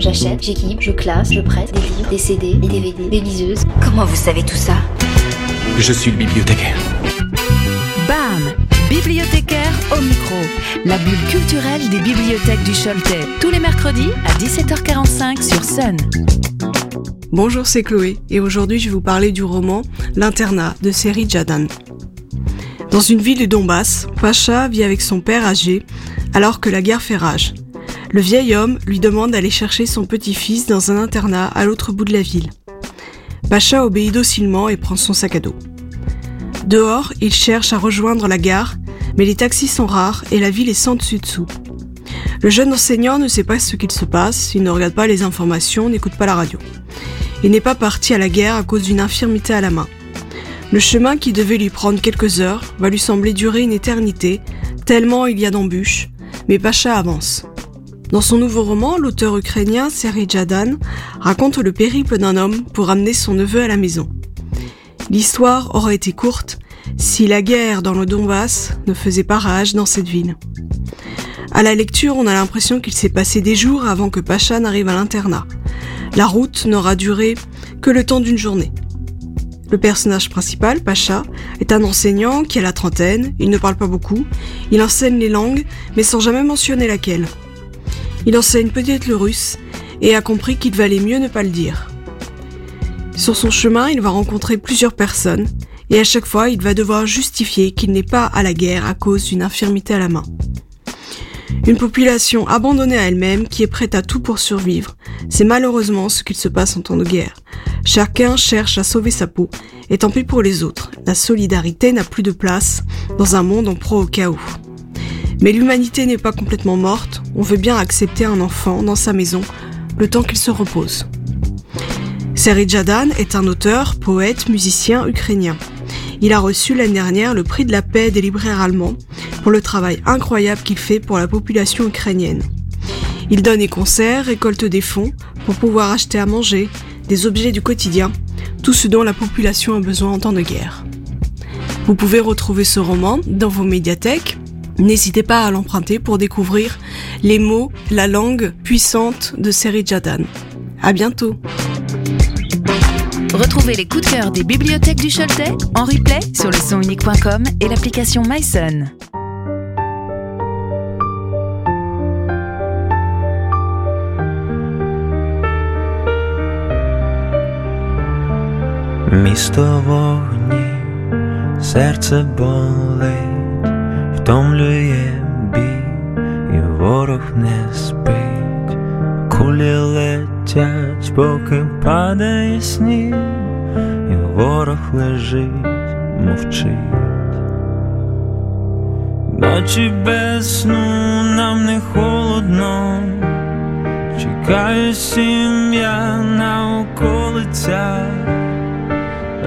J'achète, j'équipe, je classe, je prête des livres, des CD, des DVD, des liseuses. Comment vous savez tout ça? Je suis le bibliothécaire. BAM Bibliothécaire au micro, la bulle culturelle des bibliothèques du Choletais, tous les mercredis à 17h45 sur Sun. Bonjour, c'est Chloé et aujourd'hui je vais vous parler du roman L'internat de Seri Jadan. Dans une ville du Donbass, Pacha vit avec son père âgé alors que la guerre fait rage. Le vieil homme lui demande d'aller chercher son petit-fils dans un internat à l'autre bout de la ville. Pacha obéit docilement et prend son sac à dos. Dehors, il cherche à rejoindre la gare, mais les taxis sont rares et la ville est sans dessus-dessous. Le jeune enseignant ne sait pas ce qu'il se passe, il ne regarde pas les informations, n'écoute pas la radio. Il n'est pas parti à la guerre à cause d'une infirmité à la main. Le chemin qui devait lui prendre quelques heures va lui sembler durer une éternité, tellement il y a d'embûches, mais Pacha avance. Dans son nouveau roman, l'auteur ukrainien Seri Jadan raconte le périple d'un homme pour amener son neveu à la maison. L'histoire aurait été courte si la guerre dans le Donbass ne faisait pas rage dans cette ville. À la lecture, on a l'impression qu'il s'est passé des jours avant que Pacha n'arrive à l'internat. La route n'aura duré que le temps d'une journée. Le personnage principal, Pacha, est un enseignant qui a la trentaine, il ne parle pas beaucoup, il enseigne les langues, mais sans jamais mentionner laquelle. Il enseigne peut-être le russe, et a compris qu'il valait mieux ne pas le dire. Sur son chemin, il va rencontrer plusieurs personnes, et à chaque fois, il va devoir justifier qu'il n'est pas à la guerre à cause d'une infirmité à la main. Une population abandonnée à elle-même qui est prête à tout pour survivre, c'est malheureusement ce qu'il se passe en temps de guerre. Chacun cherche à sauver sa peau, et tant pis pour les autres. La solidarité n'a plus de place dans un monde en proie au chaos. Mais l'humanité n'est pas complètement morte, on veut bien accepter un enfant dans sa maison le temps qu'il se repose. Seri Jadan est un auteur, poète, musicien ukrainien. Il a reçu l'année dernière le prix de la paix des libraires allemands pour le travail incroyable qu'il fait pour la population ukrainienne. Il donne des concerts, récolte des fonds pour pouvoir acheter à manger, des objets du quotidien, tout ce dont la population a besoin en temps de guerre. Vous pouvez retrouver ce roman dans vos médiathèques. N'hésitez pas à l'emprunter pour découvrir les mots, la langue puissante de Seri Jadan. À bientôt! Retrouvez les coups de cœur des bibliothèques du Choletais en replay sur le sonunique.com et l'application MySun. Місто вогні, серце болить, Летять, поки падає сніг, і ворог лежить, мовчить. Ночі без сну нам не холодно, чекає сім'я на околицях.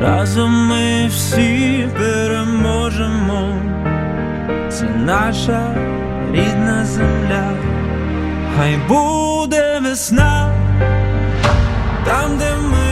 Разом ми всі переможемо, це наша рідна земля, хай буде весна, Tamten mı